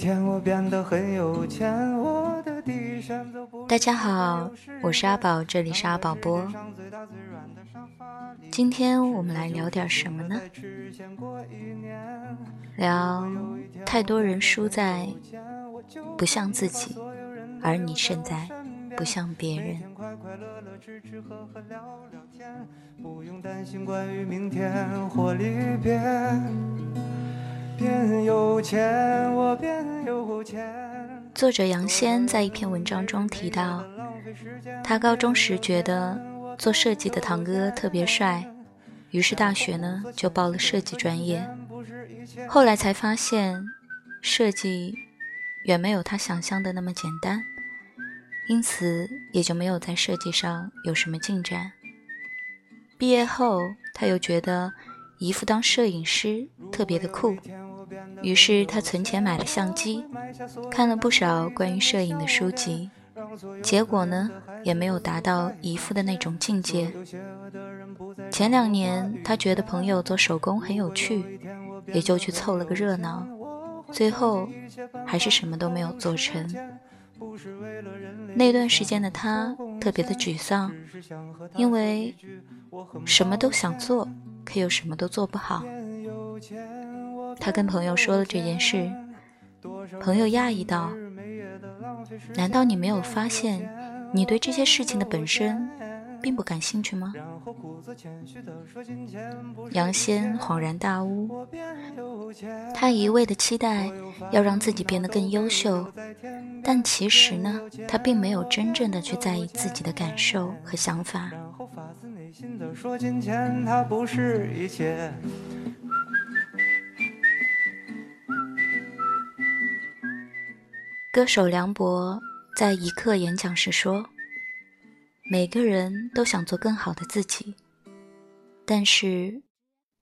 天我变得很有钱，我的地山走不大家好，我是阿宝，这里是阿宝播。今天我们来聊点什么呢？聊太多人输在不像自己，而你胜在不像别人。不用担心关于明天或离别。变有钱，我变有钱。作者杨仙在一篇文章中提到，他高中时觉得做设计的堂哥特别帅，于是大学呢就报了设计专业。后来才发现，设计远没有他想象的那么简单，因此也就没有在设计上有什么进展。毕业后，他又觉得姨父当摄影师特别的酷。于是他存钱买了相机，看了不少关于摄影的书籍，结果呢，也没有达到姨父的那种境界。前两年他觉得朋友做手工很有趣，也就去凑了个热闹，最后还是什么都没有做成。那段时间的他特别的沮丧，因为什么都想做，可又什么都做不好。他跟朋友说了这件事，朋友讶异道：“难道你没有发现，你对这些事情的本身并不感兴趣吗？”杨仙恍然大悟，他一味的期待要让自己变得更优秀，但其实呢，他并没有真正的去在意自己的感受和想法。歌手梁博在一课演讲时说：“每个人都想做更好的自己，但是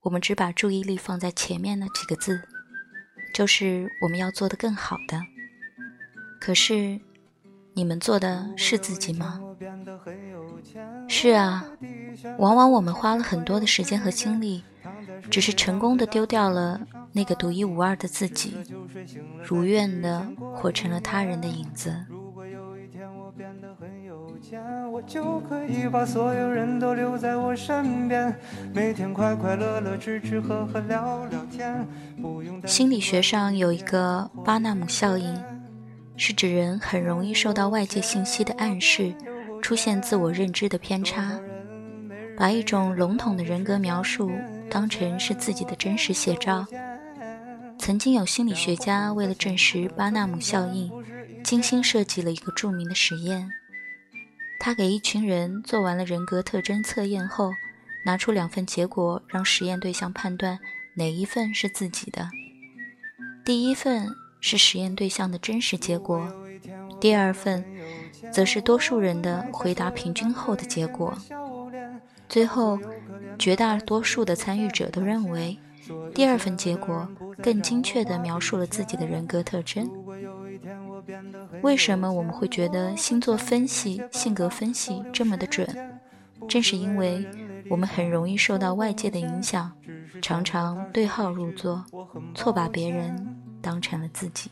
我们只把注意力放在前面那几个字，就是我们要做的更好的。可是，你们做的是自己吗？是啊，往往我们花了很多的时间和精力，只是成功的丢掉了。”那个独一无二的自己，如愿的活成了他人的影子。心理学上有一个巴纳姆效应，是指人很容易受到外界信息的暗示，出现自我认知的偏差，把一种笼统的人格描述当成是自己的真实写照。曾经有心理学家为了证实巴纳姆效应，精心设计了一个著名的实验。他给一群人做完了人格特征测验后，拿出两份结果，让实验对象判断哪一份是自己的。第一份是实验对象的真实结果，第二份则是多数人的回答平均后的结果。最后，绝大多数的参与者都认为。第二份结果更精确地描述了自己的人格特征。为什么我们会觉得星座分析、性格分析这么的准？正是因为我们很容易受到外界的影响，常常对号入座，错把别人当成了自己。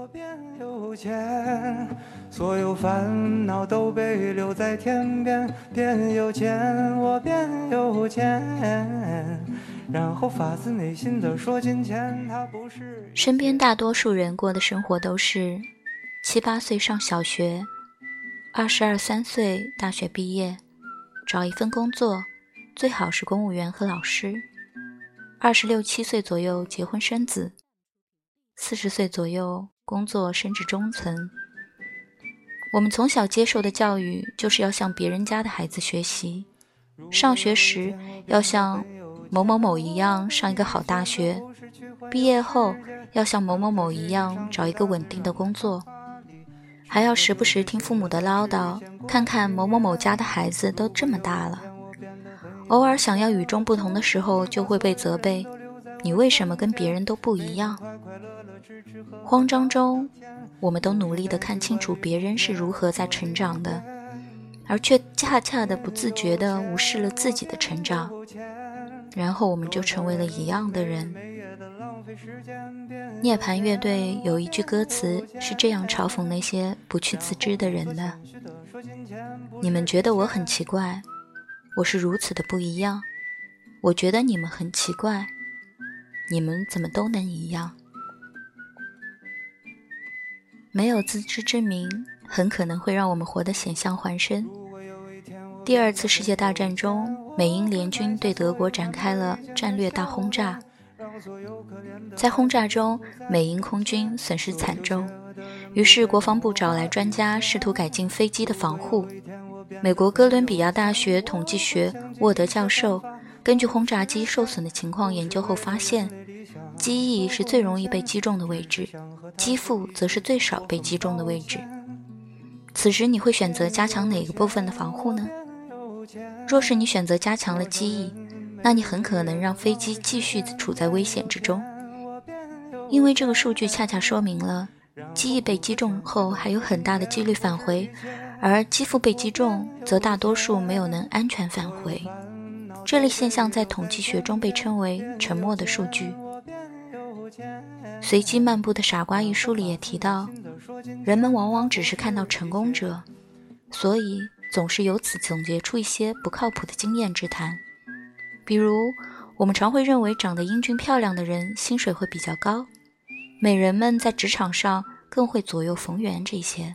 我变有钱，所有烦恼都被留在天边。变有钱，我变有钱，然后发自内心的说，金钱它不是。身边大多数人过的生活都是：七八岁上小学，二十二三岁大学毕业，找一份工作。最好是公务员和老师。二十六七岁左右结婚生子，四十岁左右工作升至中层。我们从小接受的教育就是要向别人家的孩子学习，上学时要像某某某一样上一个好大学，毕业后要像某某某一样找一个稳定的工作，还要时不时听父母的唠叨，看看某某某家的孩子都这么大了。偶尔想要与众不同的时候，就会被责备：“你为什么跟别人都不一样？”慌张中，我们都努力的看清楚别人是如何在成长的，而却恰恰的不自觉的无视了自己的成长，然后我们就成为了一样的人。涅槃乐队有一句歌词是这样嘲讽那些不去自知的人的：“你们觉得我很奇怪，我是如此的不一样。我觉得你们很奇怪，你们怎么都能一样？”没有自知之明，很可能会让我们活得险象环生。第二次世界大战中，美英联军对德国展开了战略大轰炸。在轰炸中，美英空军损失惨重，于是国防部找来专家，试图改进飞机的防护。美国哥伦比亚大学统计学沃德教授根据轰炸机受损的情况研究后发现。机翼是最容易被击中的位置，机腹则是最少被击中的位置。此时你会选择加强哪个部分的防护呢？若是你选择加强了机翼，那你很可能让飞机继续处在危险之中，因为这个数据恰恰说明了机翼被击中后还有很大的几率返回，而机腹被击中则大多数没有能安全返回。这类现象在统计学中被称为“沉默的数据”。随机漫步的傻瓜一书里也提到，人们往往只是看到成功者，所以总是由此总结出一些不靠谱的经验之谈。比如，我们常会认为长得英俊漂亮的人薪水会比较高，美人们在职场上更会左右逢源这些。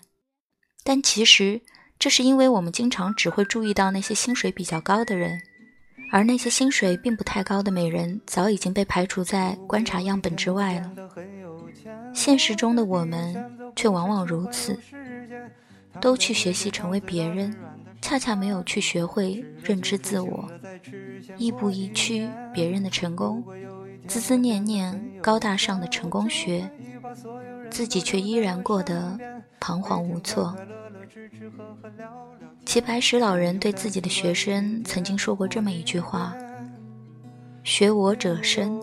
但其实，这是因为我们经常只会注意到那些薪水比较高的人。而那些薪水并不太高的美人早已经被排除在观察样本之外了。现实中的我们却往往如此，都去学习成为别人，恰恰没有去学会认知自我，亦步亦趋别人的成功，孜孜念念高大上的成功学，自己却依然过得彷徨无措。齐白石老人对自己的学生曾经说过这么一句话：“学我者生，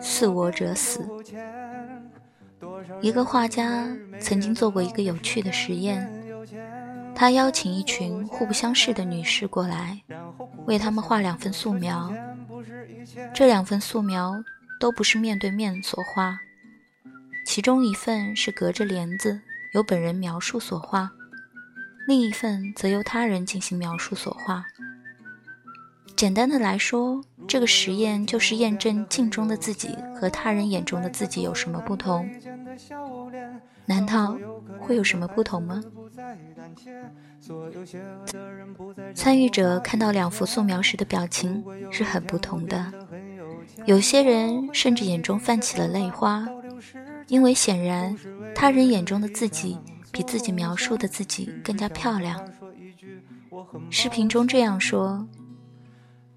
似我者死。”一个画家曾经做过一个有趣的实验，他邀请一群互不相识的女士过来，为他们画两份素描。这两份素描都不是面对面所画，其中一份是隔着帘子，由本人描述所画。另一份则由他人进行描述所画。简单的来说，这个实验就是验证镜中的自己和他人眼中的自己有什么不同。难道会有什么不同吗？参与者看到两幅素描时的表情是很不同的。有些人甚至眼中泛起了泪花，因为显然他人眼中的自己。比自己描述的自己更加漂亮。视频中这样说：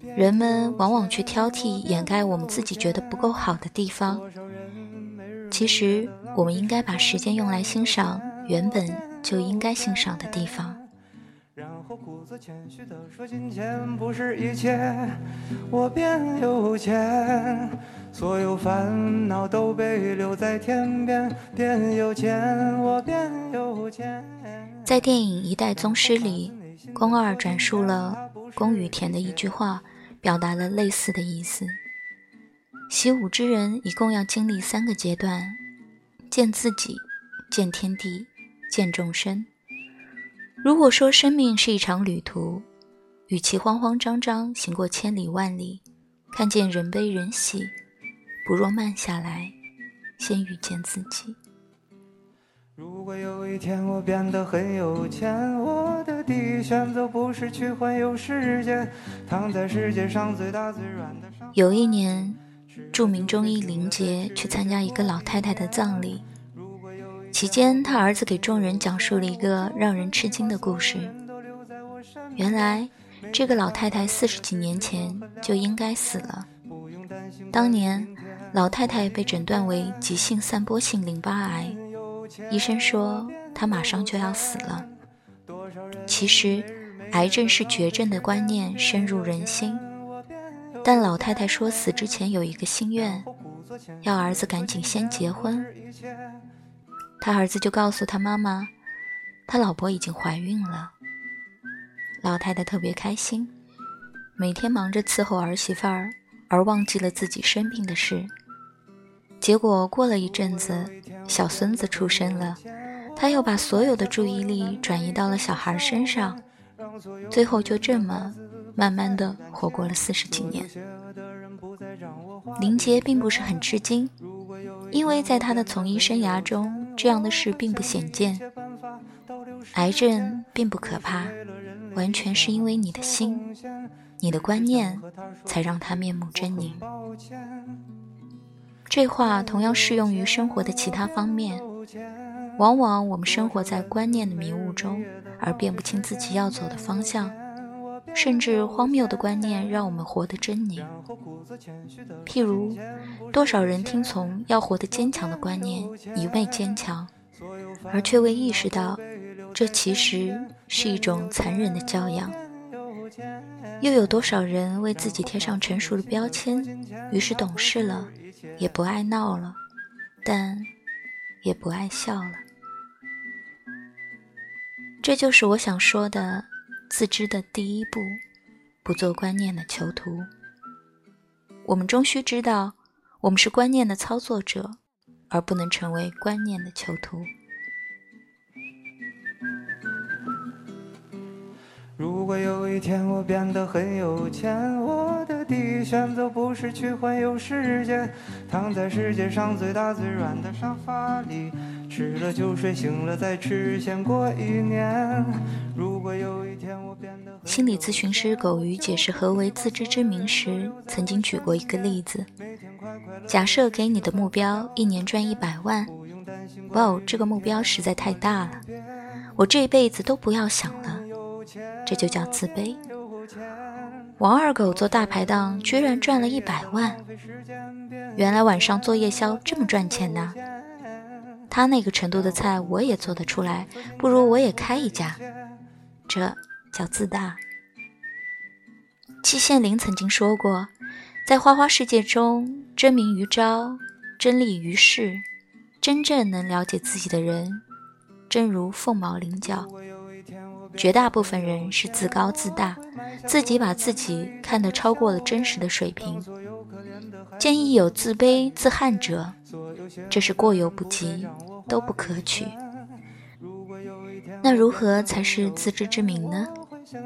人们往往去挑剔、掩盖我们自己觉得不够好的地方。其实，我们应该把时间用来欣赏原本就应该欣赏的地方。然后故作谦虚地说：“金钱不是一切，我变有钱。”所有烦恼都被留在天边，变有钱，我变有钱。在电影《一代宗师》里，宫二转述了宫羽田的一句话，表达了类似的意思。习武之人一共要经历三个阶段：见自己，见天地，见众生。如果说生命是一场旅途，与其慌慌张张行过千里万里，看见人悲人喜。不若慢下来，先遇见自己。如果有一天我变得很有钱，我的第一选择不是去环游世界，躺在世界上最大最软的。有一年，著名中医林杰去参加一个老太太的葬礼，期间他儿子给众人讲述了一个让人吃惊的故事。原来，这个老太太四十几年前就应该死了，当年。老太太被诊断为急性散播性淋巴癌，医生说她马上就要死了。其实，癌症是绝症的观念深入人心，但老太太说死之前有一个心愿，要儿子赶紧先结婚。他儿子就告诉他妈妈，他老婆已经怀孕了。老太太特别开心，每天忙着伺候儿媳妇儿，而忘记了自己生病的事。结果过了一阵子，小孙子出生了，他又把所有的注意力转移到了小孩身上，最后就这么慢慢的活过了四十几年。林杰并不是很吃惊，因为在他的从医生涯中，这样的事并不鲜见。癌症并不可怕，完全是因为你的心、你的观念，才让它面目狰狞。这话同样适用于生活的其他方面。往往我们生活在观念的迷雾中，而辨不清自己要走的方向，甚至荒谬的观念让我们活得狰狞。譬如，多少人听从要活得坚强的观念，一味坚强，而却未意识到，这其实是一种残忍的教养。又有多少人为自己贴上成熟的标签，于是懂事了。也不爱闹了，但也不爱笑了。这就是我想说的，自知的第一步，不做观念的囚徒。我们终须知道，我们是观念的操作者，而不能成为观念的囚徒。如果有一天我变得很有钱，我的第一选择不是去环游世界，躺在世界上最大最软的沙发里，吃了就睡，醒了再吃，先过一年。如果有心理咨询师狗鱼解释何为自知之明时，曾经举过一个例子：假设给你的目标一年赚一百万，哇哦，这个目标实在太大了，我这一辈子都不要想了。这就叫自卑。王二狗做大排档，居然赚了一百万。原来晚上做夜宵这么赚钱呐？他那个程度的菜我也做得出来，不如我也开一家。这叫自大。季羡林曾经说过，在花花世界中，真名于朝，真利于世，真正能了解自己的人，正如凤毛麟角。绝大部分人是自高自大，自己把自己看得超过了真实的水平。建议有自卑自憾者，这是过犹不及，都不可取。那如何才是自知之明呢？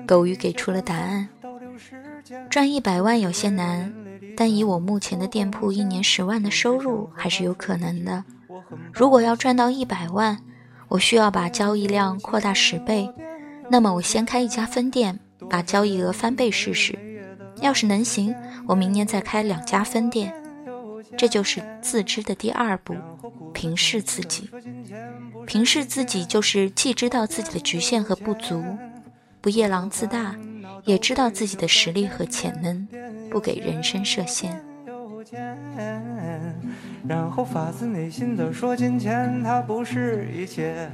狗鱼给出了答案：赚一百万有些难，但以我目前的店铺一年十万的收入还是有可能的。如果要赚到一百万，我需要把交易量扩大十倍。那么我先开一家分店，把交易额翻倍试试。要是能行，我明年再开两家分店。这就是自知的第二步，平视自己。平视自己就是既知道自己的局限和不足，不夜郎自大，也知道自己的实力和潜能，不给人生设限。然后发自内心的说，金钱它不是一切。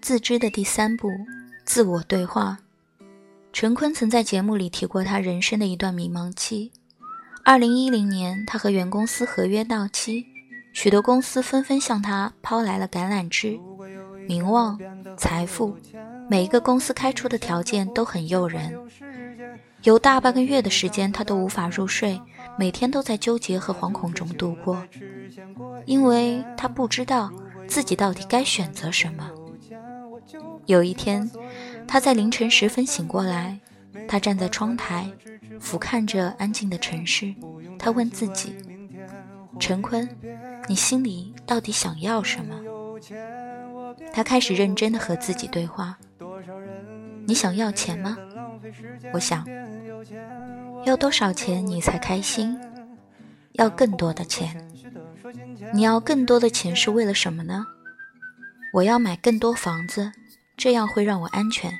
自知的第三步，自我对话。陈坤曾在节目里提过他人生的一段迷茫期。二零一零年，他和原公司合约到期，许多公司纷纷向他抛来了橄榄枝，名望、财富，每一个公司开出的条件都很诱人。有大半个月的时间，他都无法入睡，每天都在纠结和惶恐中度过，因为他不知道自己到底该选择什么。有一天，他在凌晨时分醒过来，他站在窗台，俯瞰着安静的城市。他问自己：“陈坤，你心里到底想要什么？”他开始认真的和自己对话：“你想要钱吗？我想要多少钱你才开心？要更多的钱。你要更多的钱是为了什么呢？我要买更多房子。”这样会让我安全。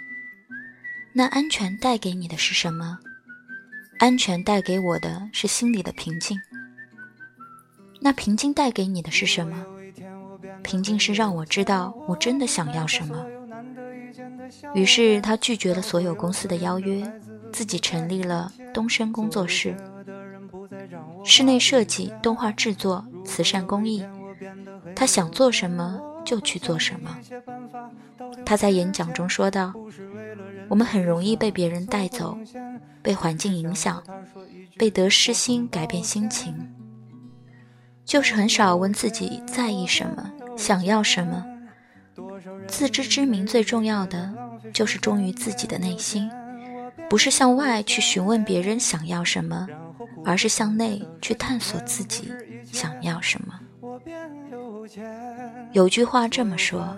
那安全带给你的是什么？安全带给我的是心里的平静。那平静带给你的是什么？平静是让我知道我真的想要什么。于是他拒绝了所有公司的邀约，自己成立了东升工作室，室内设计、动画制作、慈善公益，他想做什么就去做什么。他在演讲中说道：“我们很容易被别人带走，被环境影响，被得失心改变心情，就是很少问自己在意什么，想要什么。自知之明最重要的就是忠于自己的内心，不是向外去询问别人想要什么，而是向内去探索自己想要什么。有句话这么说。”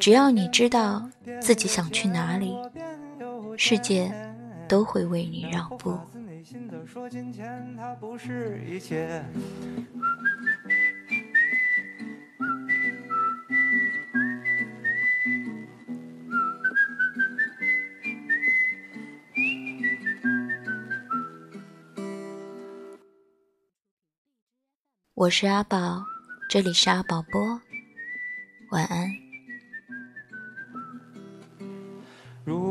只要你知道自己想去哪里，世界都会为你让步。我是阿宝，这里是阿宝播，晚安。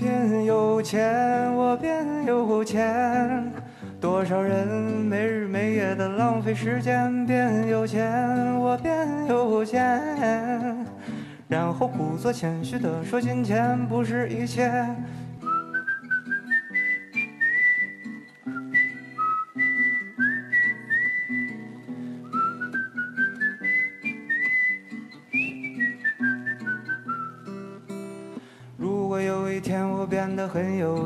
变有钱，我变有钱。多少人没日没夜的浪费时间？变有钱，我变有钱。然后故作谦虚的说：“金钱不是一切。”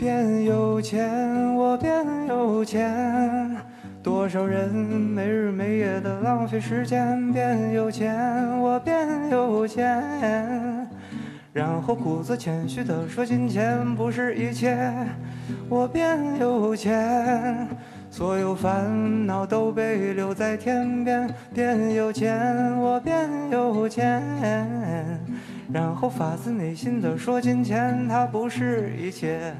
变有钱，我变有钱。多少人没日没夜的浪费时间？变有钱，我变有钱。然后故作谦虚的说：“金钱不是一切。”我变有钱，所有烦恼都被留在天边。变有钱，我变有钱。然后发自内心的说：“金钱它不是一切。”